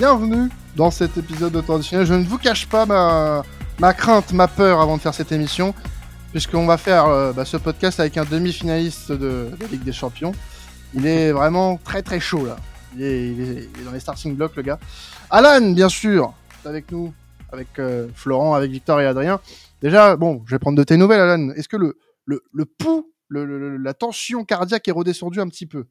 bienvenue dans cet épisode de Traditionnel. Je ne vous cache pas ma, crainte, ma peur avant de faire cette émission, puisqu'on va faire euh, bah, ce podcast avec un demi-finaliste de, de Ligue des Champions. Il est vraiment très très chaud là. Il est, dans les starting blocks le gars. Alan, bien sûr, avec nous, avec euh, Florent, avec Victor et Adrien. Déjà, bon, je vais prendre de tes nouvelles, Alan. Est-ce que le, pouls, la tension cardiaque est redescendue un petit peu?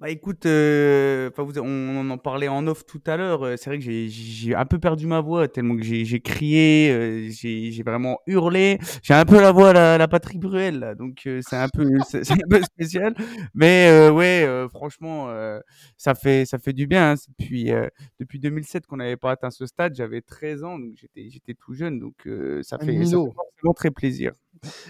Bah écoute, euh, enfin, vous- on, en parlait en off tout à l'heure. euh, C'est vrai que j'ai- un peu perdu ma voix tellement que j'ai crié, euh, j'ai vraiment hurlé. J'ai un peu la voix la, la Patrick Bruel, là, donc euh, c'est un peu c'est un peu spécial. Mais euh, ouais, euh, franchement, euh, ça fait ça fait du bien. hein. Depuis euh, depuis 2007 qu'on n'avait pas atteint ce stade. J'avais 13 ans, donc j'étais j'étais tout jeune, donc euh, ça fait ça fait forcément très plaisir.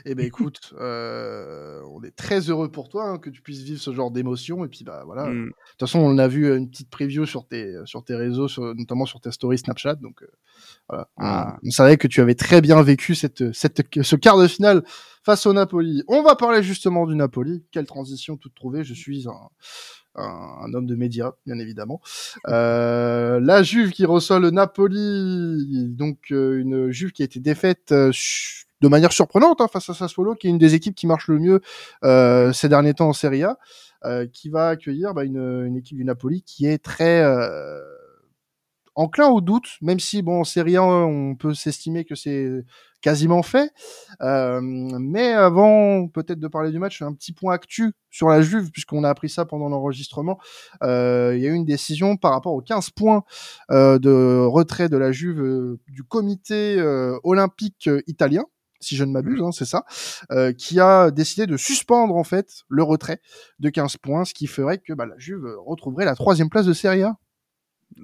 Eh ben écoute, euh, on est très heureux pour toi hein, que tu puisses vivre ce genre d'émotion. Et puis bah voilà. De Mm. toute façon, on a vu euh, une petite preview sur tes sur tes réseaux, sur- notamment sur tes stories Snapchat. Donc euh, voilà, On- Ah. on, savait que tu avais très bien vécu cette cette ce quart de finale face au Napoli. On va parler justement du Napoli. Quelle transition toute trouvée. Je suis un un, homme de médias, bien évidemment. Euh, la Juve qui reçoit le Napoli, donc euh, une Juve qui a été défaite euh, de manière surprenante hein, face à Sassuolo, qui est une des équipes qui marche le mieux euh, ces derniers temps en Serie A, euh, qui va accueillir bah, une, une équipe du Napoli qui est très euh, enclin au doute, même si bon en Serie A on peut s'estimer que c'est quasiment fait. Euh, mais avant peut-être de parler du match, un petit point actu sur la Juve, puisqu'on a appris ça pendant l'enregistrement. Euh, il y a eu une décision par rapport aux 15 points euh, de retrait de la Juve euh, du comité euh, olympique italien si je ne m'abuse, hein, c'est ça, euh, qui a décidé de suspendre en fait le retrait de 15 points, ce qui ferait que bah, la Juve retrouverait la troisième place de Serie A.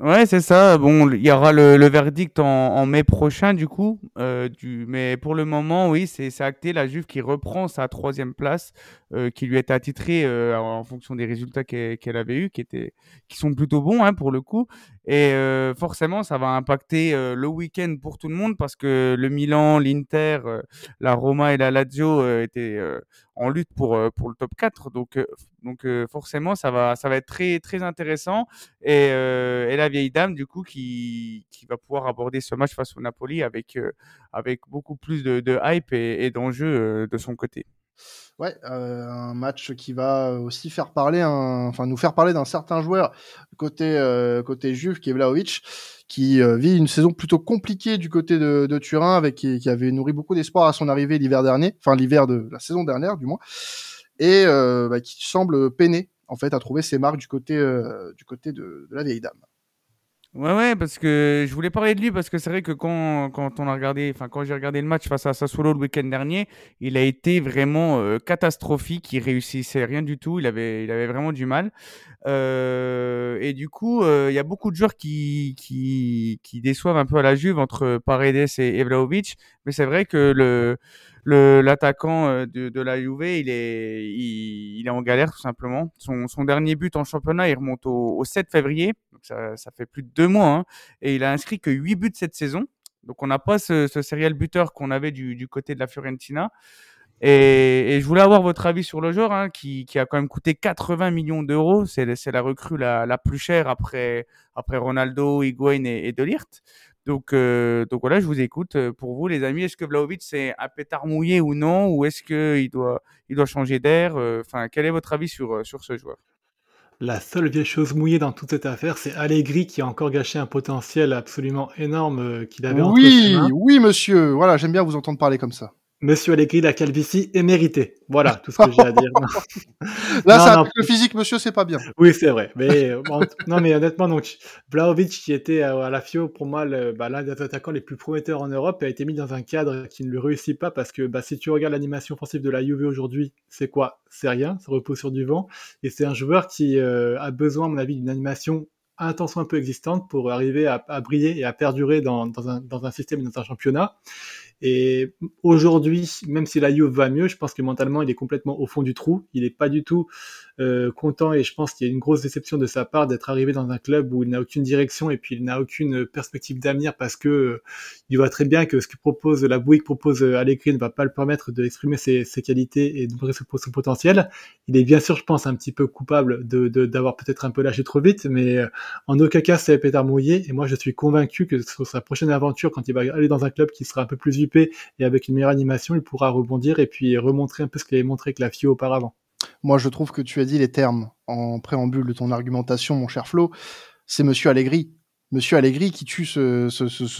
Ouais, c'est ça. Bon, il y aura le, verdict en, mai prochain, du coup. Euh, mais pour le moment, oui, c'est acté. La Juve qui reprend sa troisième place, euh, qui lui est attitrée en fonction des résultats qu'elle qu'elle avait eus, qui, étaient, qui sont plutôt bons hein, pour le coup. Et euh, forcément, ça va impacter euh, le week-end pour tout le monde parce que le Milan, l'Inter, euh, la Roma et la Lazio étaient en lutte pour, pour le top 4. Donc, donc forcément, ça va, ça va être très, très intéressant. Et, et la vieille dame, du coup, qui, qui va pouvoir aborder ce match face au Napoli avec, avec beaucoup plus de, hype et, et d'enjeux euh, de son côté. Ouais, euh, un match qui va aussi faire parler, un... enfin nous faire parler d'un certain joueur côté euh, côté Juve qui qui euh, vit une saison plutôt compliquée du côté de, Turin, avec qui, avait nourri beaucoup d'espoir à son arrivée l'hiver dernier, enfin l'hiver de la saison dernière du moins, et euh, bah, qui semble peiner en fait à trouver ses marques du côté de la vieille dame. Ouais, ouais, parce que je voulais parler de lui parce que c'est vrai que quand, quand on a regardé, enfin quand j'ai regardé le match face à Sassuolo le week-end dernier, il a été vraiment euh, catastrophique. Il réussissait rien du tout. Il avait, il avait vraiment du mal. Euh, et du coup, euh, il y a beaucoup de joueurs qui, qui, qui déçoivent un peu à la Juve entre Paredes et, Vlahovic. Mais c'est vrai que le l'attaquant euh, de, de la Juve, il est, il, il est en galère tout simplement. Son, son dernier but en championnat, il remonte au, au 7 février, donc ça, ça fait plus de deux mois, hein, et il a inscrit que 8 buts cette saison. Donc on n'a pas ce, ce serial buteur qu'on avait du, du côté de la Fiorentina. Et, et je voulais avoir votre avis sur le joueur, hein, qui, qui a quand même coûté 80 millions d'euros. C'est la recrue la, la plus chère après, après Ronaldo, Higuain et, et Delirte. Donc, euh, donc voilà, je vous écoute. Euh, Pour vous, les amis, est-ce que Vlahovic c'est un pétard mouillé ou non, ou est-ce qu'il doit, il doit changer d'air? Euh, Enfin, quel est votre avis sur, sur ce joueur? La seule vieille chose mouillée dans toute cette affaire, c'est Allegri qui a encore gâché un potentiel absolument énorme qu'il avait entre ses Oui, mains. oui monsieur, voilà, j'aime bien vous entendre parler comme ça. Monsieur Allegri, la calvitie est méritée. Voilà tout ce que j'ai à dire. Là, Non, ça, non. le physique, monsieur, c'est pas bien. Oui, c'est vrai. Mais euh, non, mais honnêtement, donc Vlahovic qui était à la FIO pour moi bah, l'un des attaquants les plus prometteurs en Europe a été mis dans un cadre qui ne le réussit pas parce que bah, si tu regardes l'animation offensive de la Juve aujourd'hui, c'est quoi? C'est rien, ça repose sur du vent. Et c'est un joueur qui euh, a besoin, à mon avis, d'une animation soit un peu existante pour arriver à, à briller et à perdurer dans, dans, un, dans un système et dans un championnat. Et aujourd'hui, même si la Juve va mieux, je pense que mentalement, il est complètement au fond du trou. Il n'est pas du tout euh, content et je pense qu'il y a une grosse déception de sa part d'être arrivé dans un club où il n'a aucune direction et puis il n'a aucune perspective d'avenir parce que euh, il voit très bien que ce que propose la que propose euh, Allegri ne va pas le permettre d'exprimer ses, ses, qualités et d'ouvrir son, son, potentiel. Il est bien sûr, je pense, un petit peu coupable de d'avoir peut-être un peu lâché trop vite, mais en aucun cas c'est pétard mouillé et moi je suis convaincu que sur sa prochaine aventure, quand il va aller dans un club qui sera un peu plus et avec une meilleure animation, il pourra rebondir et puis remontrer un peu ce qu'il avait montré avec la FIO auparavant. Moi, je trouve que tu as dit les termes en préambule de ton argumentation, mon cher Flo. C'est Monsieur Allegri. Monsieur Allegri qui tue ce,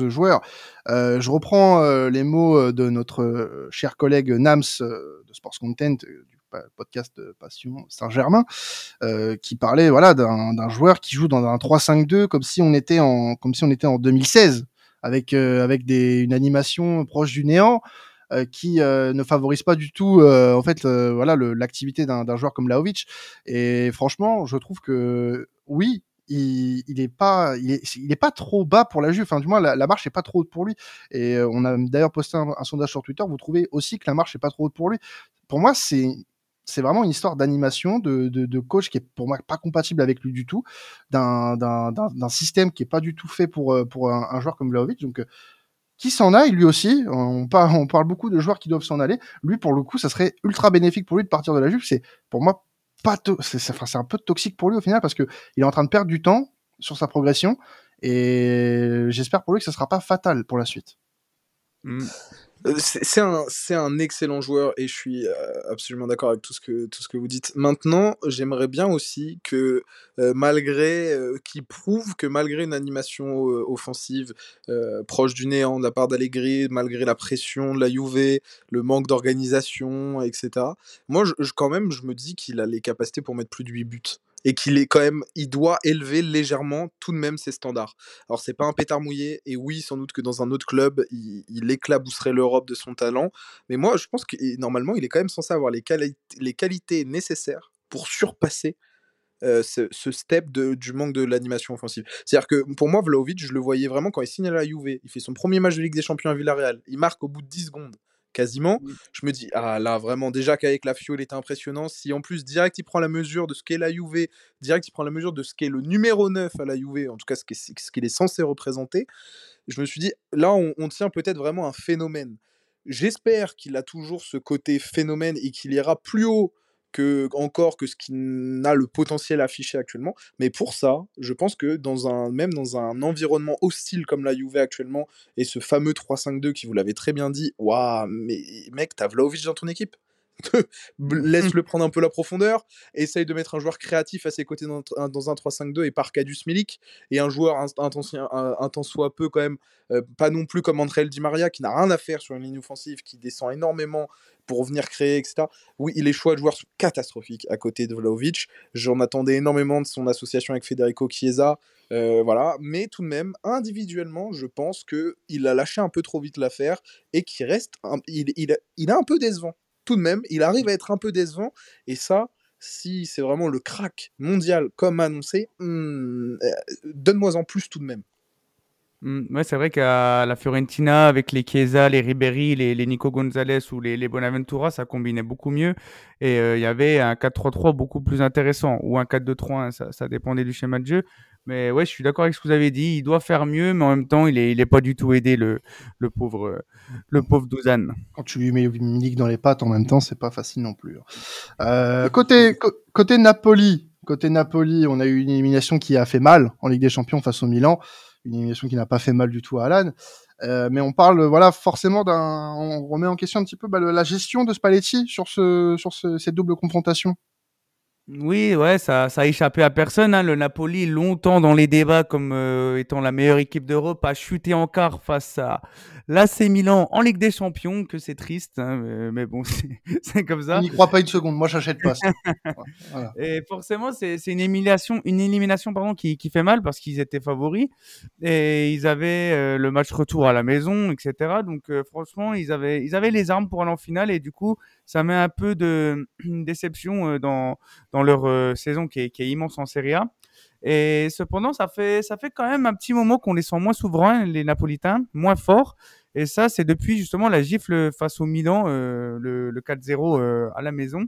joueur. Euh, je reprends euh, les mots de notre euh, cher collègue Nams euh, de Sports Content, du podcast Passion Saint-Germain, qui parlait voilà d'un joueur qui joue dans un 3-5-2 comme si comme si on était en 2016 avec avec des, une animation proche du néant. Euh, qui euh, ne favorise pas du tout euh, en fait voilà l'activité d'un joueur comme Laovic. Et franchement, je trouve que oui, il, il est pas il est, il est pas trop bas pour la Juve enfin du moins la, la marche est pas trop haute pour lui et on a d'ailleurs posté un, un, sondage sur Twitter vous trouvez aussi que la marche est pas trop haute pour lui pour moi c'est c'est vraiment une histoire d'animation de, de, coach qui est pour moi pas compatible avec lui du tout d'un système qui est pas du tout fait pour pour un, joueur comme Vlaovic donc qui s'en aille lui aussi. On parle, on parle beaucoup de joueurs qui doivent s'en aller. Lui, pour le coup, ça serait ultra bénéfique pour lui de partir de la Juve. C'est pour moi pas c'est un peu toxique pour lui au final parce que il est en train de perdre du temps sur sa progression et j'espère pour lui que ça sera pas fatal pour la suite. Mmh. Euh, c'est un, un excellent joueur et je suis euh, absolument d'accord avec tout ce, que, tout ce que vous dites. Maintenant, j'aimerais bien aussi que, euh, malgré, qu'il prouve que malgré une animation offensive proche du néant de la part d'Allegri, malgré la pression de la Juve, le manque d'organisation, etc., moi, quand même, je me dis qu'il a les capacités pour mettre plus de 8 buts et qu'il est quand même, il doit élever légèrement tout de même ses standards. Alors c'est pas un pétard mouillé et oui, sans doute que dans un autre club, il, éclabousserait l'Europe de son talent, mais moi je pense que normalement il est quand même censé avoir les, les qualités nécessaires pour surpasser euh, ce, step du manque de l'animation offensive. C'est-à-dire que pour moi, Vlaovic, je le voyais vraiment quand il signe à la Juve. Il fait son premier match de Ligue des Champions à Villarreal. Il marque au bout de 10 secondes quasiment. Je me dis, ah là, vraiment, déjà qu'avec la Fiole, il était impressionnant. Si en plus, direct, il prend la mesure de ce qu'est la Juve, direct, il prend la mesure de ce qu'est le numéro 9 à la Juve, en tout cas, ce qu'il est, censé représenter, je me suis dit, là, on, on tient peut-être vraiment un phénomène. J'espère qu'il a toujours ce côté phénomène et qu'il ira plus haut que, encore que ce qui n'a le potentiel affiché actuellement. Mais pour ça, je pense que dans un, même dans un environnement hostile comme la Juve actuellement, et ce fameux 3-5-2 qui vous l'avez très bien dit, waouh, mais mec, t'as Vlaovic dans ton équipe laisse-le prendre un peu la profondeur, essaye de mettre un joueur créatif à ses côtés dans, dans un 3-5-2 et par Cadius Milik, et un joueur un, temps soit peu quand même, euh, pas non plus comme André Di Maria qui n'a rien à faire sur une ligne offensive, qui descend énormément pour venir créer, etc. Oui, les choix de joueurs sont catastrophiques à côté de Vlaovic. J'en attendais énormément de son association avec Federico Chiesa, euh, voilà. Mais tout de même, individuellement, je pense que il a lâché un peu trop vite l'affaire et qu'il reste, un, il, il, il est un peu décevant tout de même, il arrive à être un peu décevant. Et ça, si c'est vraiment le crack mondial comme annoncé, hmm, euh, donne-moi en plus tout de même. Mmh, ouais, c'est vrai qu'à la Fiorentina, avec les Chiesa, les Ribéry, les, Nico Gonzalez ou les, les Bonaventura, ça combinait beaucoup mieux. Et euh, il y avait un 4-3-3 beaucoup plus intéressant, ou un 4-2-3-1, ça, ça, dépendait du schéma de jeu. Mais ouais, je suis d'accord avec ce que vous avez dit. Il doit faire mieux, mais en même temps, il est, il est pas du tout aidé, le, le pauvre, le pauvre Douzane. Quand tu lui mets Milik dans les pattes en même temps, c'est pas facile non plus. Hein. Euh, côté, côté Napoli, côté Napoli, on a eu une élimination qui a fait mal en Ligue des Champions face au Milan une élimination qui n'a pas fait mal du tout à Alan. Euh, mais on parle, voilà, forcément d'un, on remet en question un petit peu bah, la gestion de Spalletti sur ce, sur ce, cette double confrontation. Oui, ouais, ça, ça a échappé à personne. Hein. Le Napoli, longtemps dans les débats comme euh, étant la meilleure équipe d'Europe, a chuté en quart face à l'AC Milan en Ligue des Champions. Que c'est triste, hein, mais, mais, bon, c'est comme ça. Je n'y crois pas une seconde. Moi, j'achète pas. Ça. voilà. Et forcément, c'est une élimination, une élimination pardon, qui, qui fait mal parce qu'ils étaient favoris et ils avaient euh, le match retour à la maison, etc. Donc, euh, franchement, ils avaient, ils avaient les armes pour aller en finale et du coup, ça met un peu de déception euh, dans, dans leur euh, saison qui est, immense en Serie A. Et cependant, ça fait, ça fait quand même un petit moment qu'on les sent moins souverains, les Napolitains, moins forts. Et ça, c'est depuis justement la gifle face au Milan, euh, le, le 4-0 euh, à la maison.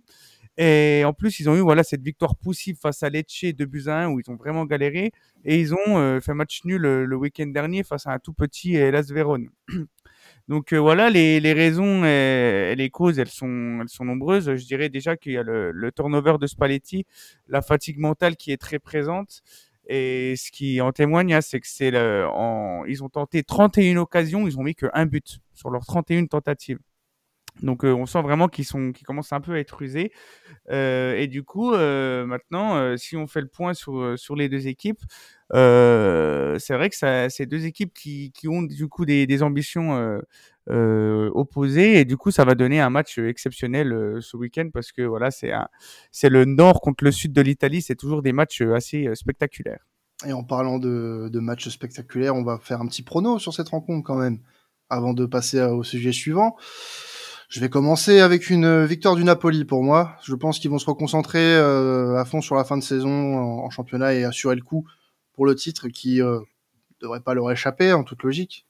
Et en plus, ils ont eu voilà cette victoire poussive face à Lecce 2 buts à 1 où ils ont vraiment galéré. Et ils ont euh, fait match nul le week-end dernier face à un tout petit Las Vérone. Donc voilà, les, les raisons et, les causes, elles sont, elles sont nombreuses. Je dirais déjà qu'il y a le, le turnover de Spalletti, la fatigue mentale qui est très présente. Et ce qui en témoigne, hein, c'est que c'est ils ont tenté 31 occasions, ils ont mis que un but sur leurs 31 tentatives. Donc euh, on sent vraiment qu'ils sont, qu'ils commencent un peu à être usés. Euh, et du coup, euh, maintenant, euh, si on fait le point sur sur les deux équipes, c'est vrai que c'est deux équipes qui, ont du coup des, ambitions opposées et du coup ça va donner un match exceptionnel ce week-end parce que voilà c'est le nord contre le sud de l'Italie, c'est toujours des matchs assez spectaculaires. Et en parlant de, matchs spectaculaires, on va faire un petit prono sur cette rencontre quand même avant de passer au sujet suivant. Je vais commencer avec une victoire du Napoli pour moi. Je pense qu'ils vont se reconcentrer à fond sur la fin de saison en, championnat et assurer le coup pour le titre qui euh, devrait pas leur échapper en toute logique.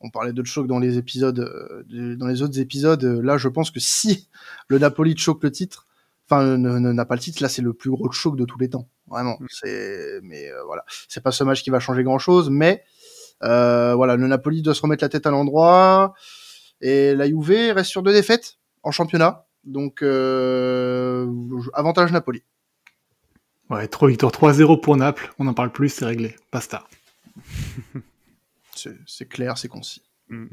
On parlait de choc dans les épisodes, euh, dans les autres épisodes. Là, je pense que si le Napoli choque le titre, enfin n'a pas le titre, là c'est le plus gros choc de tous les temps. Vraiment. Mm. C'est, mais euh, voilà, c'est pas ce match qui va changer grand chose, mais euh, voilà, le Napoli doit se remettre la tête à l'endroit. Et la Juve reste sur deux défaites en championnat. Donc, euh, avantage Napoli. Ouais, 3 victoires, 3-0 pour Naples. On n'en parle plus, c'est réglé. Basta. c'est clair, c'est concis. Mm.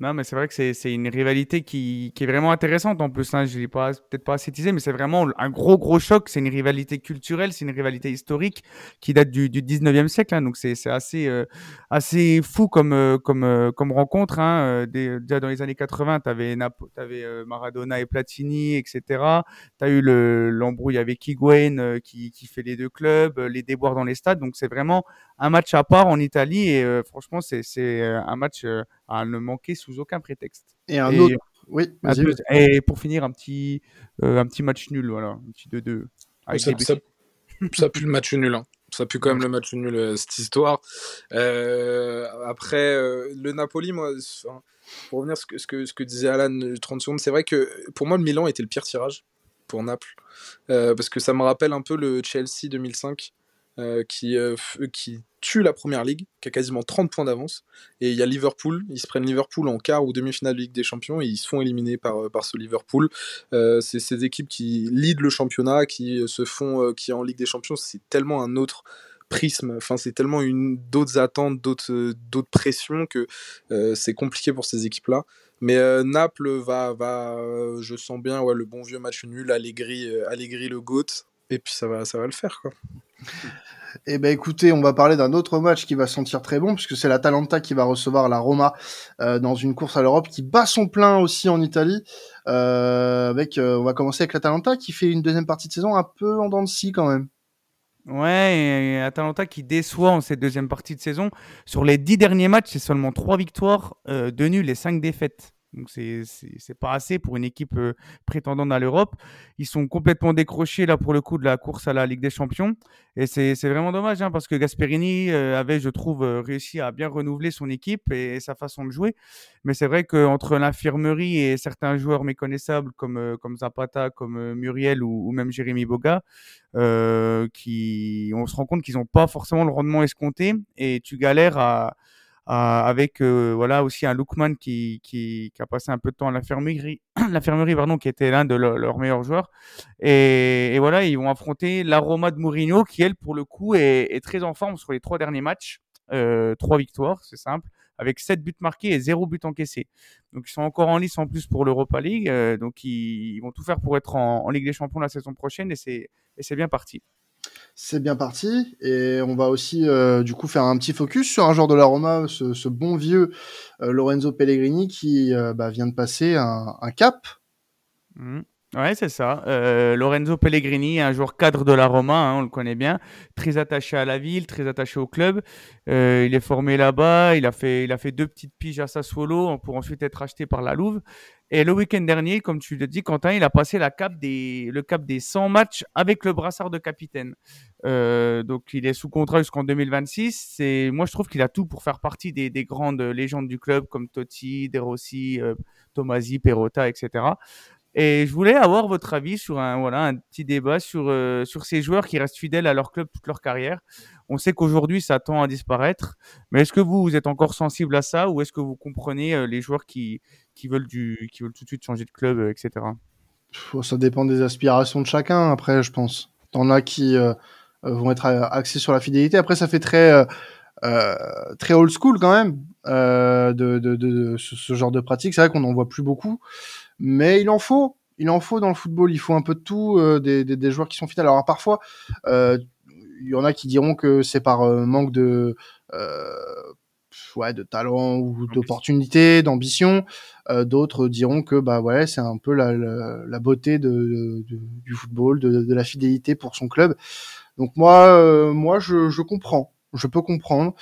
Non, mais c'est vrai que c'est une rivalité qui, qui, est vraiment intéressante en plus. Hein. Je ne l'ai peut-être pas assez teasé, mais c'est vraiment un gros, gros choc. C'est une rivalité culturelle, c'est une rivalité historique qui date du, du 19e siècle. Hein. Donc c'est assez, euh, assez fou comme, euh, comme, euh, comme rencontre. Hein. déjà dans les années 80, tu avais, avais Maradona et Platini, etc. Tu as eu l'embrouille avec Higuain qui, qui fait les deux clubs, les déboires dans les stades. Donc c'est vraiment un match à part en Italie et franchement, c'est un match à ne manquer sous aucun prétexte. Et un autre. Oui, et pour finir, un petit, euh, un petit match nul, voilà, un petit 2-2. Ça, ça, ça, pue le match nul. Hein. Ça pue quand même le match nul, euh, cette histoire. Euh, après, le Napoli, moi, pour revenir à ce que, ce, que, ce que disait Alan 30 secondes, c'est vrai que pour moi, le Milan était le pire tirage pour Naples. parce que ça me rappelle un peu le Chelsea 2005 euh, qui, euh, qui tue la première ligue, qui a quasiment 30 points d'avance. Et il y a Liverpool, ils se prennent Liverpool en quart ou demi-finale de Ligue des Champions et ils se font éliminer par, euh, par ce Liverpool. c'est ces équipes qui lead le championnat, qui se font, qui en Ligue des Champions, c'est tellement un autre prisme, enfin c'est tellement une d'autres attentes, d'autres d'autres pressions que c'est compliqué pour ces équipes-là. Mais Naples va, va je sens bien, ouais, le bon vieux match nul, Allegri, Allegri le GOAT, et puis ça va, ça va le faire quoi. Eh ben écoutez, on va parler d'un autre match qui va sentir très bon puisque c'est l'Atalanta qui va recevoir la Roma euh, dans une course à l'Europe qui bat son plein aussi en Italie. Euh, euh, on va commencer avec l'Atalanta qui fait une deuxième partie de saison un peu en dents de scie quand même. Ouais, et Atalanta qui déçoit en cette deuxième partie de saison. Sur les dix derniers matchs, c'est seulement trois victoires, deux nuls et cinq défaites. Donc c'est pas assez pour une équipe euh, prétendante à l'Europe. Ils sont complètement décrochés là pour le coup de la course à la Ligue des Champions et c'est vraiment dommage hein, parce que Gasperini euh, avait je trouve euh, réussi à bien renouveler son équipe et sa façon de jouer. Mais c'est vrai qu'entre l'infirmerie et certains joueurs méconnaissables comme comme Zapata, comme Muriel ou, ou même Jérémy Boga, qui on se rend compte qu'ils n'ont pas forcément le rendement escompté et tu galères à avec euh, voilà aussi un Lookman qui, qui, a passé un peu de temps à l'infirmerie, pardon, qui était l'un de leurs meilleurs joueurs. Et, et, voilà, ils vont affronter l'aroma de Mourinho qui elle pour le coup est, très en forme sur les trois derniers matchs, euh, trois victoires, c'est simple, avec sept buts marqués et zéro but encaissé. Donc ils sont encore en lice en plus pour l'Europa League, euh, donc ils, vont tout faire pour être en, en Ligue des Champions la saison prochaine et c'est bien parti. C'est bien parti et on va aussi euh, du coup faire un petit focus sur un joueur de la Roma, ce, bon vieux euh, Lorenzo Pellegrini qui euh, bah, vient de passer un, cap. Mmh. Ouais, c'est ça. Lorenzo Pellegrini, un joueur cadre de la Roma, hein, on le connaît bien, très attaché à la ville, très attaché au club. Il est formé là-bas, il a fait, il a fait deux petites piges à Sassuolo pour ensuite être acheté par la Louve. Et le week-end dernier, comme tu le dis, Quentin, il a passé la cap des, le cap des 100 matchs avec le brassard de capitaine. Euh, donc, il est sous contrat jusqu'en 2026. C'est, moi, je trouve qu'il a tout pour faire partie des, des, grandes légendes du club comme Totti, De Rossi, euh, Tomasi, Perrotta, etc. Et je voulais avoir votre avis sur un, voilà, un petit débat sur, euh, sur ces joueurs qui restent fidèles à leur club toute leur carrière. On sait qu'aujourd'hui, ça tend à disparaître. Mais est-ce que vous, êtes encore sensible à ça ou est-ce que vous comprenez les joueurs qui, qui, veulent du, qui veulent tout de suite changer de club, euh, etc. Ça dépend des aspirations de chacun, après, je pense. T'en as qui euh, vont être axés sur la fidélité. Après, ça fait très, euh, très old school quand même de, ce, genre de pratique. C'est vrai qu'on n'en voit plus beaucoup mais il en faut. Il en faut dans le football. Il faut un peu de tout, euh, des, joueurs qui sont fidèles. Alors parfois, euh, il y en a qui diront que c'est par euh, manque de ouais, de talent ou d'opportunité, d'ambition. Euh, D'autres diront que bah ouais, c'est un peu la, la, la beauté de, de, du football, de, de, la fidélité pour son club. Donc moi, euh, moi je, je, comprends, je peux comprendre,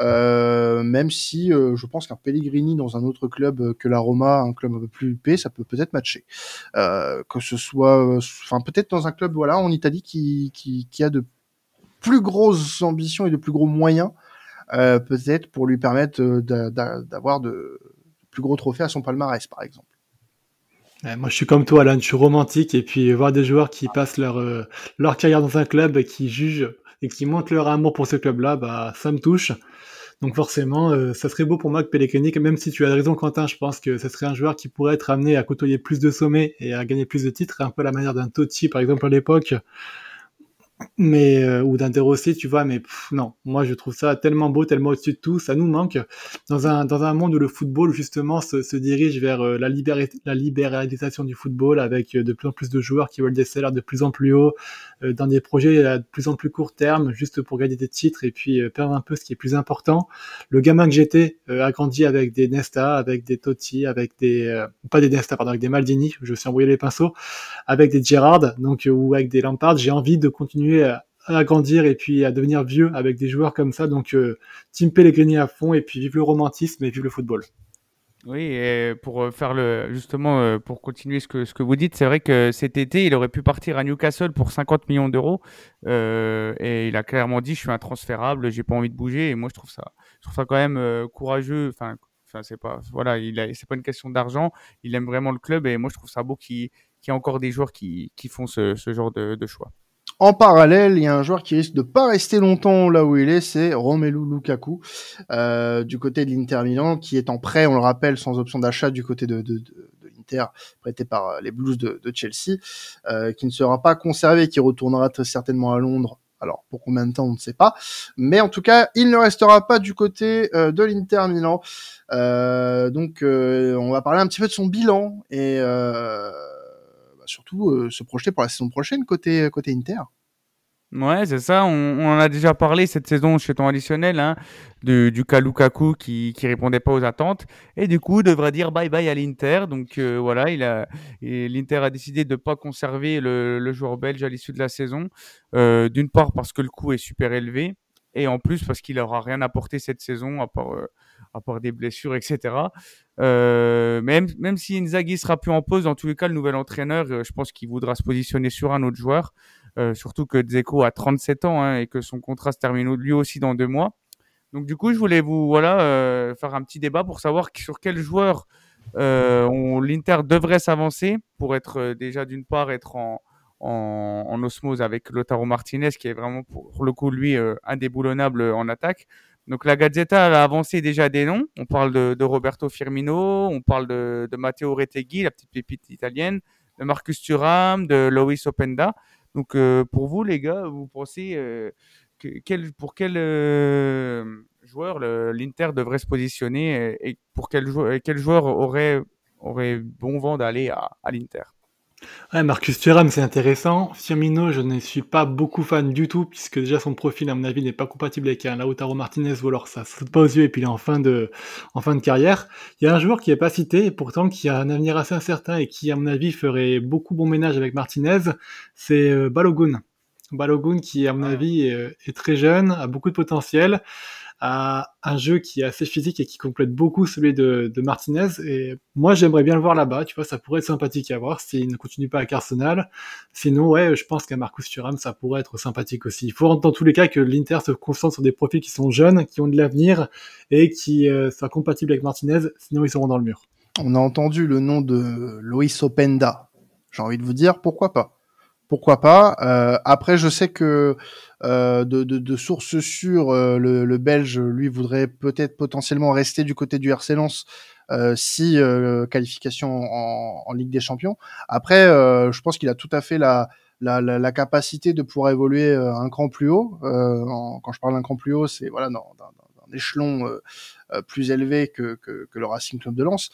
euh, même si euh, je pense qu'un Pellegrini dans un autre club que la Roma, un club un peu plus huppé, ça peut peut-être matcher. Euh, que ce soit, enfin peut-être dans un club voilà en Italie qui, qui, qui a de plus grosses ambitions et de plus gros moyens euh, peut-être pour lui permettre euh, d'avoir de plus gros trophées à son palmarès, par exemple. Moi, je suis comme toi, Alan, je suis romantique, et puis voir des joueurs qui passent leur, euh, leur carrière dans un club, qui jugent et qui montrent leur amour pour ce club-là, bah, ça me touche. Donc forcément, euh, ça serait beau pour moi que Pellegrini, même si tu as raison Quentin, je pense que ce serait un joueur qui pourrait être amené à côtoyer plus de sommets et à gagner plus de titres, un peu à la manière d'un Totti par exemple à l'époque, mais euh, ou d'un Rossi, tu vois mais pff, non. Moi je trouve ça tellement beau tellement au-dessus de tout ça nous manque. Dans un dans un monde où le football justement se, se dirige vers euh, la, libéra la libéralisation du football avec euh, de plus en plus de joueurs qui veulent des salaires de plus en plus hauts dans des projets à de plus en plus court terme juste pour gagner des titres et puis euh, perdre un peu ce qui est plus important le gamin que j'étais euh, a grandi avec des Nesta avec des Totti avec des pas des Nesta pardon avec des Maldini je me suis embrouillé les pinceaux avec des Gerrard donc ou avec des Lampard j'ai envie de continuer à, à, grandir et puis à devenir vieux avec des joueurs comme ça. Donc, euh, Team Pellegrini à fond et puis vive le romantisme et vive le football. Oui, et pour faire le justement pour continuer ce que ce que vous dites, c'est vrai que cet été, il aurait pu partir à Newcastle pour 50 millions d'euros. Euh, et il a clairement dit je suis intransférable, j'ai pas envie de bouger. Et moi je trouve ça je trouve ça quand même euh, courageux, enfin enfin c'est pas voilà, il c'est pas une question d'argent, il aime vraiment le club et moi je trouve ça beau qu'il qu y ait encore des joueurs qui qui font ce, genre de choix. En parallèle, il y a un joueur qui risque de pas rester longtemps là où il est, c'est Romelu Lukaku euh, du côté de l'Inter Milan, qui est en prêt, on le rappelle, sans option d'achat du côté de, de, de, de l'Inter, prêté par les Blues de, Chelsea, euh, qui ne sera pas conservé, qui retournera très certainement à Londres. Alors pour combien de temps, on ne sait pas, mais en tout cas, il ne restera pas du côté euh, de l'Inter Milan. Euh, donc, euh, on va parler un petit peu de son bilan et surtout euh, se projeter pour la saison prochaine côté, côté Inter. Ouais, c'est ça. On, en a déjà parlé cette saison chez ton additionnel, hein, du, du qui, qui répondait pas aux attentes. Et du coup, devrait dire bye bye à l'Inter. Donc euh, voilà, il a, l'Inter a décidé de pas conserver le, joueur belge à l'issue de la saison. Euh, D'une part parce que le coût est super élevé. Et en plus parce qu'il aura rien apporté cette saison à part, euh, part des blessures, etc. Euh, même, même si Inzaghi sera plus en pause, dans tous les cas, le nouvel entraîneur, euh, je pense qu'il voudra se positionner sur un autre joueur. Euh, surtout que Dzeko a 37 ans hein, et que son contrat se termine lui aussi dans deux mois. Donc du coup, je voulais vous voilà euh, faire un petit débat pour savoir sur quel joueur l'Inter devrait s'avancer pour être déjà d'une part être en, en, en, osmose avec Lotaro Martinez qui est vraiment pour le coup lui indéboulonnable en attaque. Donc la Gazzetta a avancé déjà des noms. On parle de, Roberto Firmino, on parle de, Matteo Retegui, la petite pépite italienne, de Marcus Thuram, de Loïs Openda. Donc euh, pour vous les gars, vous pensez euh, pour quel euh, joueur l'Inter devrait se positionner et, pour quel, joueur, quel joueur aurait, aurait bon vent d'aller à l'Inter? Ouais, Marcus Thuram, c'est intéressant. Firmino, je ne suis pas beaucoup fan du tout, puisque déjà son profil, à mon avis, n'est pas compatible avec un Lautaro Martinez, ou alors ça saute pas aux yeux, et puis il est en fin de, en fin de carrière. Il y a un joueur qui n'est pas cité, et pourtant qui a un avenir assez incertain, et qui, à mon avis, ferait beaucoup bon ménage avec Martinez, c'est euh, Balogun. Balogun, qui, à mon avis, est, est très jeune, a beaucoup de potentiel, a un jeu qui est assez physique et qui complète beaucoup celui de, de Martinez. Et moi, j'aimerais bien le voir là-bas. Tu vois, ça pourrait être sympathique à voir s'il ne continue pas avec Arsenal. Sinon, ouais, je pense qu'à Marcus Thuram, ça pourrait être sympathique aussi. Il faut dans tous les cas que l'Inter se concentre sur des profils qui sont jeunes, qui ont de l'avenir et qui euh, soient compatibles avec Martinez. Sinon, ils seront dans le mur. On a entendu le nom de Loïs Openda. J'ai envie de vous dire, pourquoi pas pourquoi pas. Euh, après, je sais que euh, de, de, de, sources sûres, euh, le, Belge, lui, voudrait peut-être potentiellement rester du côté du RC Lens euh, si euh, qualification en, Ligue des Champions. Après, je pense qu'il a tout à fait la, la, capacité de pouvoir évoluer un cran plus haut. Quand je parle d'un cran plus haut, c'est voilà, dans, dans, dans, échelon plus élevé que, le Racing Club de Lens.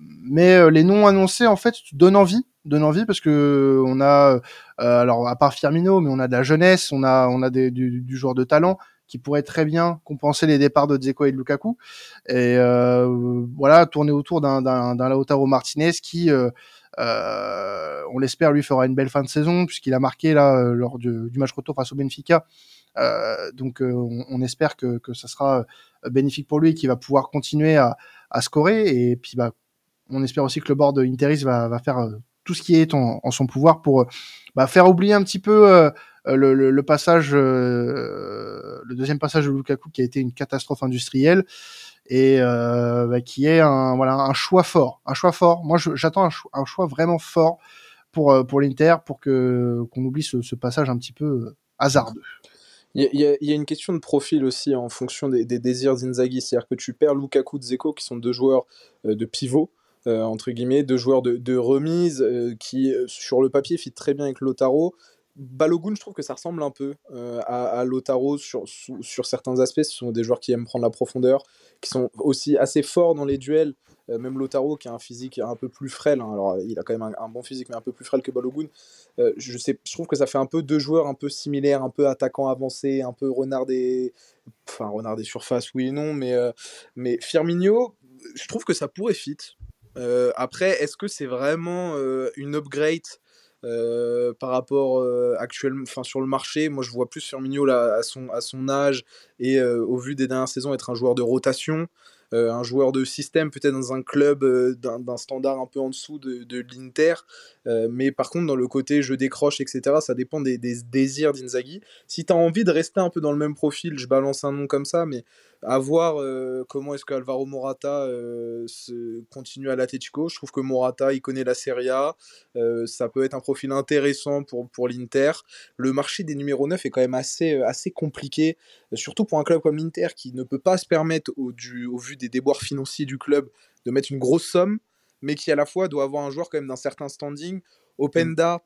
mais les noms annoncés, en fait, donnent envie donne envie parce que on a, euh, alors à part Firmino, mais on a de la jeunesse, on a, on a des, du, du joueur de talent qui pourrait très bien compenser les départs de Dzeko et de Lukaku. Et euh, voilà, tourner autour d'un, d'un, Lautaro Martinez qui, euh, euh, on l'espère, lui fera une belle fin de saison puisqu'il a marqué là euh, lors du, du, match retour face au Benfica. Donc on, on, espère que, que ça sera bénéfique pour lui, qu'il va pouvoir continuer à, à scorer. Et puis bah, on espère aussi que le board Interis va, va faire tout ce qui est en, son pouvoir pour euh, bah, faire oublier un petit peu euh, le, le, passage, euh, le deuxième passage de Lukaku qui a été une catastrophe industrielle et euh, bah, qui est un voilà un choix fort, un choix fort. Moi, j'attends un, cho un, choix vraiment fort pour pour l'Inter pour que qu'on oublie ce, passage un petit peu hasardeux. Il y, a, une question de profil aussi en fonction des, des désirs d'Inzaghi, c'est-à-dire que tu perds Lukaku, Zeko, qui sont deux joueurs de pivot, euh, entre guillemets, deux joueurs de, remise euh, qui, euh, sur le papier, fit très bien avec Lotaro. Balogun, je trouve que ça ressemble un peu à, à, Lotaro sur, sur, certains aspects. Ce sont des joueurs qui aiment prendre la profondeur, qui sont aussi assez forts dans les duels. Même Lotaro, qui a un physique un peu plus frêle, hein. alors il a quand même un, bon physique, mais un peu plus frêle que Balogun. Je, sais, je trouve que ça fait un peu deux joueurs un peu similaires, un peu attaquant avancé, un peu renard des. Enfin, renard des surfaces, oui et non, mais, mais Firmino, je trouve que ça pourrait fit. Euh, après, est-ce que c'est vraiment euh, une upgrade euh, par rapport actuellement, enfin sur le marché? Moi, je vois plus Firmino là, à son à son âge et au vu des dernières saisons être un joueur de rotation. Un joueur de système, peut-être dans un club d'un standard un peu en dessous de, de l'Inter. Euh, mais par contre, dans le côté je décroche, etc., ça dépend des, désirs d'Inzaghi. Si tu as envie de rester un peu dans le même profil, je balance un nom comme ça, mais à voir euh, comment est-ce que Alvaro Morata euh, continue à l'Atletico. Je trouve que Morata, il connaît la Serie A. Ça peut être un profil intéressant pour, l'Inter. Le marché des numéros 9 est quand même assez, assez compliqué, surtout pour un club comme l'Inter qui ne peut pas se permettre, au, au vu des déboires financiers du club, de mettre une grosse somme, mais qui à la fois doit avoir un joueur quand même d'un certain standing. Openda,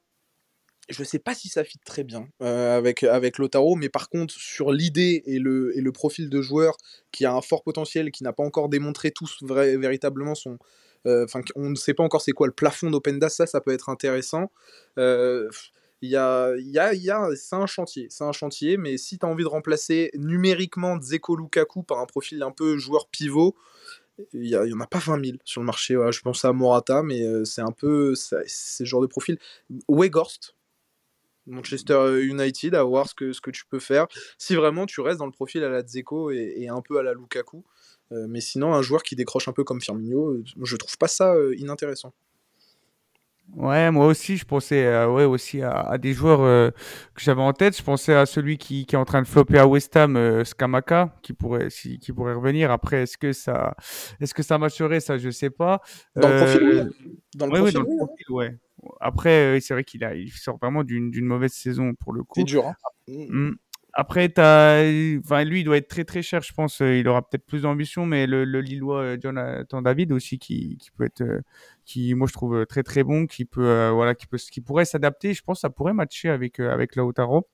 je sais pas si ça fit très bien euh, avec, avec Lotaro, mais par contre, sur l'idée et le, et le profil de joueur qui a un fort potentiel, qui n'a pas encore démontré tous vrai, véritablement son. Enfin, euh, on ne sait pas encore c'est quoi le plafond d'Openda, ça, ça peut être intéressant. Euh, y a, y a, y a, c'est un chantier, c'est un chantier, mais si tu as envie de remplacer numériquement Zeko Lukaku par un profil un peu joueur pivot, il y, en a pas 20 000 sur le marché. Je pense à Morata, mais c'est un peu ce genre de profil. Weghorst, Manchester United, à voir ce que, ce que tu peux faire. Si vraiment tu restes dans le profil à la Dzeko et, un peu à la Lukaku. Euh, mais sinon, un joueur qui décroche un peu comme Firmino, euh, je trouve pas ça euh, inintéressant. Ouais, moi aussi, je pensais euh, ouais, aussi à, à des joueurs euh, que j'avais en tête. Je pensais à celui qui, qui est en train de flopper à West Ham, euh, Skamaka, qui pourrait, si, qui pourrait revenir. Après, est-ce que ça, est-ce que ça marcherait Ça, je sais pas. Dans le profil, oui. Dans le ouais, profil, ouais, dans le profil, ouais. Après, c'est vrai qu'il a, il sort vraiment d'une, d'une mauvaise saison pour le coup. C'est dur. Hein. Mmh. Après, t'as... Enfin, lui, il doit être très très cher, je pense. Il aura peut-être plus d'ambition, mais le, le Lillois Jonathan David aussi, qui, qui peut être, qui moi je trouve très très bon, qui peut, euh, voilà, qui peut, qui pourrait s'adapter. Je pense que ça pourrait matcher avec euh, avec Lautaro.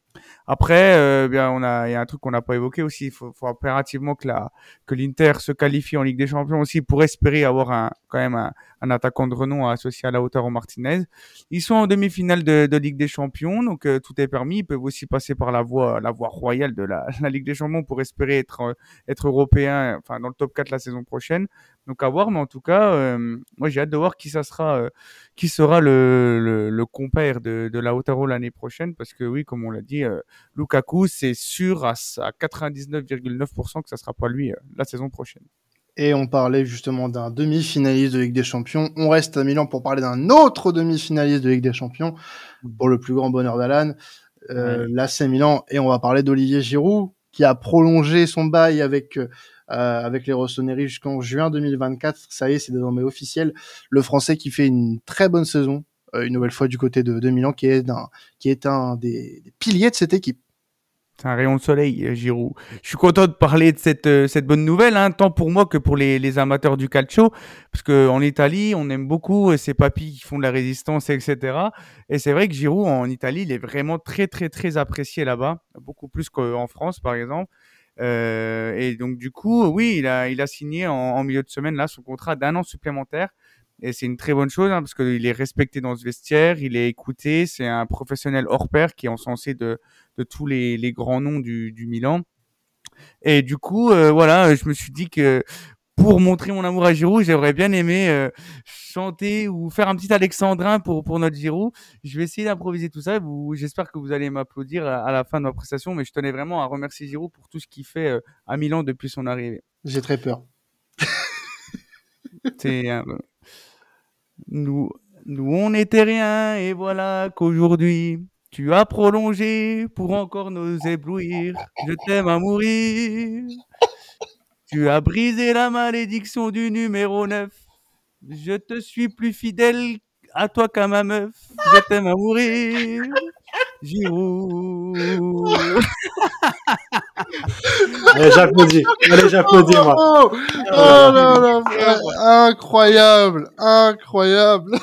Après, euh, bien, on a, il y a un truc qu'on n'a pas évoqué aussi. Il faut, faut, impérativement que la, que l'Inter se qualifie en Ligue des Champions aussi pour espérer avoir un, quand même un, un attaquant de renom associé à Lautaro Martinez. Ils sont en demi-finale de, de, Ligue des Champions, donc euh, tout est permis. Ils peuvent aussi passer par la voie, la voie royale de la, la Ligue des Champions pour espérer être, être européen, enfin dans le top 4 la saison prochaine. Donc à voir, mais en tout cas, euh, moi j'ai hâte de voir qui ça sera, euh, qui sera le, le, le compère de, de Lautaro l'année prochaine, parce que oui, comme on l'a dit, euh, Lukaku, c'est sûr à, à 99,9% que ça sera pas lui euh, la saison prochaine. Et on parlait justement d'un demi-finaliste de Ligue des Champions. On reste à Milan pour parler d'un autre demi-finaliste de Ligue des Champions, pour le plus grand bonheur d'Alan, euh, Ouais. l'AC Milan. Et on va parler d'Olivier Giroud, qui a prolongé son bail avec euh, avec les Rossoneri jusqu'en juin 2024. Ça y est, c'est désormais officiel. Le Français qui fait une très bonne saison, euh, une nouvelle fois du côté de, Milan, qui est un, des, piliers de cette équipe. C'est un rayon de soleil, euh, Giroud. Je suis content de parler de cette, euh, bonne nouvelle, hein, tant pour moi que pour les, amateurs du calcio, parce que en Italie, on aime beaucoup euh, ces papis qui font de la résistance, etc. Et c'est vrai que Giroud, en Italie, il est vraiment très, très, très apprécié là-bas, beaucoup plus qu'en France, par exemple. Euh, et donc, du coup, oui, il a, il a signé en, en milieu de semaine là son contrat d'un an supplémentaire. Et c'est une très bonne chose hein, parce qu'il est respecté dans ce vestiaire, il est écouté, c'est un professionnel hors pair qui est encensé de, de tous les, les grands noms du, du Milan. Et du coup, euh, voilà, je me suis dit que pour montrer mon amour à Giroud, j'aurais bien aimé euh, chanter ou faire un petit alexandrin pour, pour notre Giroud. Je vais essayer d'improviser tout ça. J'espère que vous allez m'applaudir à, à la fin de ma prestation, mais je tenais vraiment à remercier Giroud pour tout ce qu'il fait euh, à Milan depuis son arrivée. J'ai très peur. C'est euh, nous, nous on n'était rien et voilà qu'aujourd'hui tu as prolongé pour encore nous éblouir. Je t'aime à mourir. Tu as brisé la malédiction du numéro 9. Je te suis plus fidèle à toi qu'à ma meuf. Je t'aime à mourir. Giroud. Allez, j'applaudis. Allez, j'applaudis, moi. Oh, oh là là, incroyable, incroyable.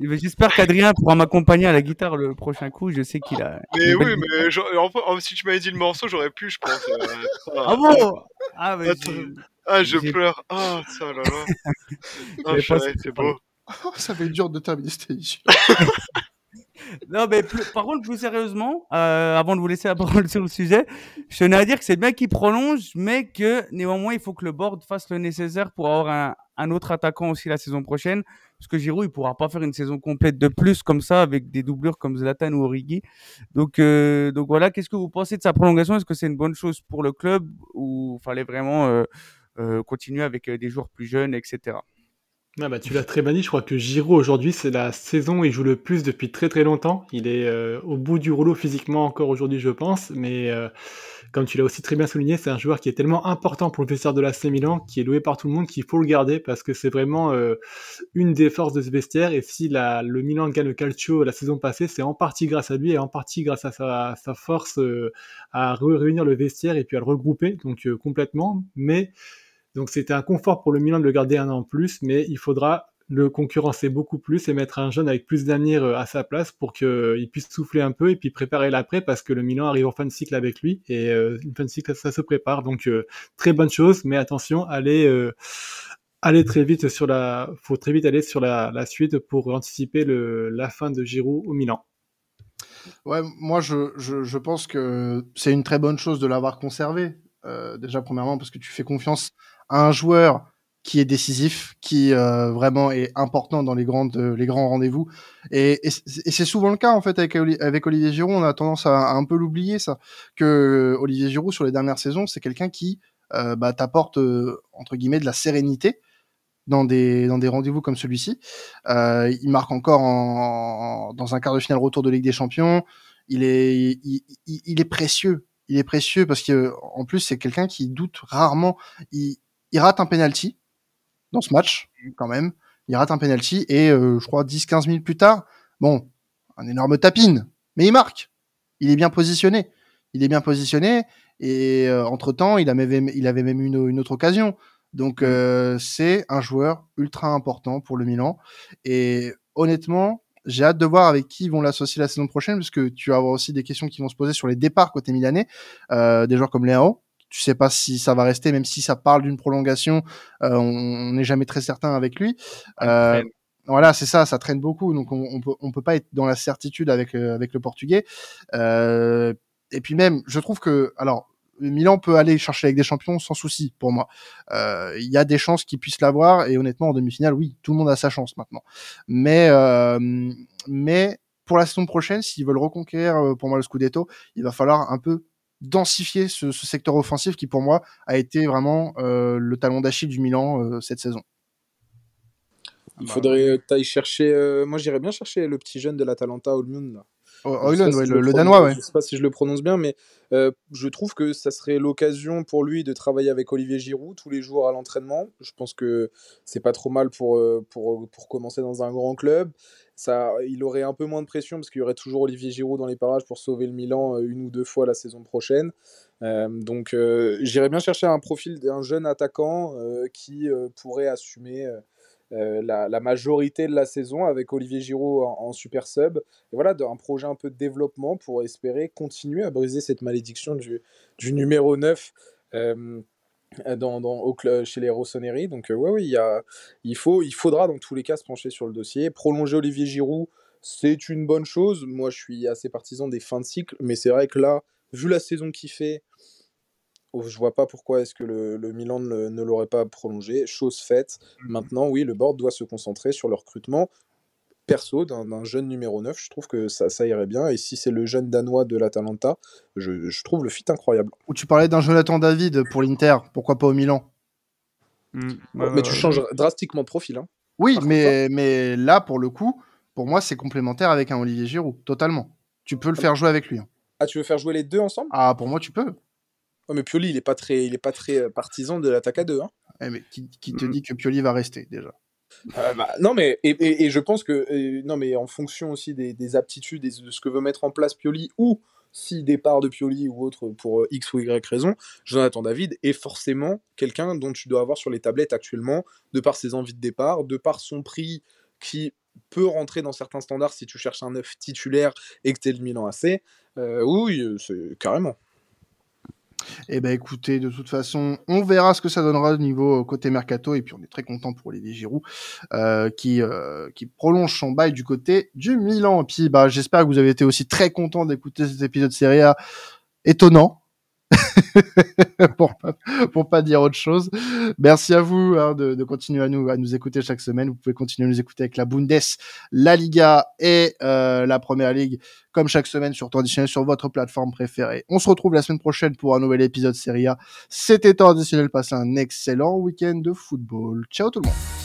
J'espère qu'Adrien pourra m'accompagner à la guitare le prochain coup. Je sais qu'il a. Mais oui, mais genre, en, en- si tu m'avais dit le morceau, j'aurais pu, je pense. euh, Ah ah, bon? Ah, mais Attends. j'ai- ah, je pleure. Ah, ça là là. Ah, c'est beau. Oh, ça fait dur de terminer cette émission. Non, mais plus- par contre, plus sérieusement, euh, avant de vous laisser la parole sur le sujet, je tenais à dire que c'est bien qu'il prolonge, mais que néanmoins, il faut que le board fasse le nécessaire pour avoir un, un autre attaquant aussi la saison prochaine. Parce que Giroud, il pourra pas faire une saison complète de plus comme ça avec des doublures comme Zlatan ou Origi. Donc, euh, donc voilà, qu'est-ce que vous pensez de sa prolongation? Est-ce que c'est une bonne chose pour le club ou fallait vraiment euh, euh, continuer avec euh, des joueurs plus jeunes, etc. Ah bah, tu l'as très bien dit, je crois que Giroud aujourd'hui c'est la saison où il joue le plus depuis très très longtemps. Il est euh, au bout du rouleau physiquement encore aujourd'hui je pense, mais euh, comme tu l'as aussi très bien souligné, c'est un joueur qui est tellement important pour le vestiaire de l'AC Milan, qui est loué par tout le monde, qu'il faut le garder parce que c'est vraiment euh, une des forces de ce vestiaire. Et si la, le Milan gagne le Calcio la saison passée, c'est en partie grâce à lui et en partie grâce à sa, sa force euh, à réunir le vestiaire et puis à le regrouper, donc euh, complètement. Mais donc c'était un confort pour le Milan de le garder un an en plus, mais il faudra le concurrencer beaucoup plus et mettre un jeune avec plus d'avenir euh, à sa place pour qu'il puisse souffler un peu et puis préparer l'après parce que le Milan arrive en fin de cycle avec lui et euh, une fin de cycle ça, se prépare donc euh, très bonne chose mais attention allez euh, allez très vite sur la faut très vite aller sur la, suite pour anticiper le, la fin de Giroud au Milan. Ouais, moi je, je, pense que c'est une très bonne chose de l'avoir conservé. Euh, déjà premièrement parce que tu fais confiance un joueur qui est décisif, qui euh, vraiment est important dans les grandes les grands rendez-vous. Et, c'est souvent le cas en fait avec, Oli- avec Olivier Giroud. On a tendance à, un peu l'oublier ça. Que Olivier Giroud sur les dernières saisons, c'est quelqu'un qui euh, bah, t'apporte euh, entre guillemets de la sérénité dans des dans des rendez-vous comme celui-ci. Euh, il marque encore en, dans un quart de finale retour de Ligue des Champions. Il est il est précieux. Il est précieux parce que en plus c'est quelqu'un qui doute rarement. Il, il rate un penalty dans ce match quand même. Il rate un penalty et euh, je crois 10-15 minutes plus tard, bon, un énorme tapine, mais il marque. Il est bien positionné. Il est bien positionné et euh, entre temps il, avait même une, une autre occasion. Donc euh, c'est un joueur ultra important pour le Milan. Et honnêtement, j'ai hâte de voir avec qui ils vont l'associer la saison prochaine, parce que tu vas avoir aussi des questions qui vont se poser sur les départs côté milanais, euh, des joueurs comme Léao. Tu sais pas si ça va rester, même si ça parle d'une prolongation, euh, on n'est jamais très certain avec lui. Euh, voilà, c'est ça, ça traîne beaucoup, donc on, on peut on peut pas être dans la certitude avec euh, avec le portugais. Euh, et puis même, je trouve que alors Milan peut aller chercher avec des champions sans souci pour moi. Euh, Il y a des chances qu'ils puissent l'avoir et honnêtement en demi-finale, oui, tout le monde a sa chance maintenant. Mais euh, mais pour la saison prochaine, s'ils veulent reconquérir pour moi le Scudetto, il va falloir un peu densifier ce, ce secteur offensif qui pour moi a été vraiment euh, le talon d'Achille du Milan euh, cette saison. Il Bah, faudrait euh, que t'ailles chercher. euh, Moi, j'irais bien chercher le petit jeune de l'Atalanta, Olmund. là. O- Je sais Højlund, pas ouais, si le, danois, ouais. Je sais pas si je le prononce bien, mais euh, je trouve que ça serait l'occasion pour lui de travailler avec Olivier Giroud tous les jours à l'entraînement. Je pense que c'est pas trop mal pour, pour, pour commencer dans un grand club. Ça, il aurait un peu moins de pression parce qu'il y aurait toujours Olivier Giroud dans les parages pour sauver le Milan euh, une ou deux fois la saison prochaine. Euh, donc euh, j'irais bien chercher un profil d'un jeune attaquant qui pourrait assumer la, majorité de la saison avec Olivier Giroud en, super sub. Et voilà, d'un projet un peu de développement pour espérer continuer à briser cette malédiction du, du numéro 9 euh, dans, dans, au cl- chez les Rossoneri. Donc, euh, ouais, oui, il, y a, il, faut, il faudra dans tous les cas se pencher sur le dossier. Prolonger Olivier Giroud, c'est une bonne chose. Moi, je suis assez partisan des fins de cycle, mais c'est vrai que là, vu la saison qu'il fait, oh, je vois pas pourquoi est-ce que le, le Milan ne, ne l'aurait pas prolongé. Chose faite. Maintenant, oui, le board doit se concentrer sur le recrutement perso d'un jeune numéro 9. Je trouve que ça, ça irait bien. Et si c'est le jeune danois de l'Atalanta, je, je trouve le fit incroyable. Où tu parlais d'un Jonathan David pour l'Inter, pourquoi pas au Milan? Mm. mais tu changes drastiquement de profil. Hein. Oui, Par mais, mais là, pour le coup, pour moi, c'est complémentaire avec un Olivier Giroud, totalement. Tu peux le faire jouer avec lui. hein. Ah, tu veux faire jouer les deux ensemble? Ah, pour moi, tu peux. Oh, Mais Pioli, il est pas très, il est pas très euh, partisan de l'attaque à deux. Hein. Eh, mais qui, qui te dit que Pioli va rester déjà? Euh, bah, non, mais et, je pense que euh, non, mais en fonction aussi des, des aptitudes et de ce que veut mettre en place Pioli ou si départ de Pioli ou autre pour euh, X ou Y raison, Jonathan David est forcément quelqu'un dont tu dois avoir sur les tablettes actuellement, de par ses envies de départ, de par son prix qui peut rentrer dans certains standards si tu cherches un neuf titulaire et que tu es le Milan AC. Oui, c'est carrément. Eh ben écoutez, de toute façon, on verra ce que ça donnera au niveau euh, côté mercato et puis on est très content pour Olivier Giroud euh, qui euh, qui prolonge son bail du côté du Milan. Et puis bah j'espère que vous avez été aussi très content d'écouter cet épisode Serie A étonnant. pour pas dire autre chose. Merci à vous hein, de, continuer à nous à nous écouter chaque semaine. Vous pouvez continuer à nous écouter avec la Bundes, la Liga et euh, la Première Ligue comme chaque semaine sur Traditionnel sur votre plateforme préférée. On se retrouve la semaine prochaine pour un nouvel épisode Serie A. C'était Traditionnel. Passez un excellent week-end de football. Ciao tout le monde.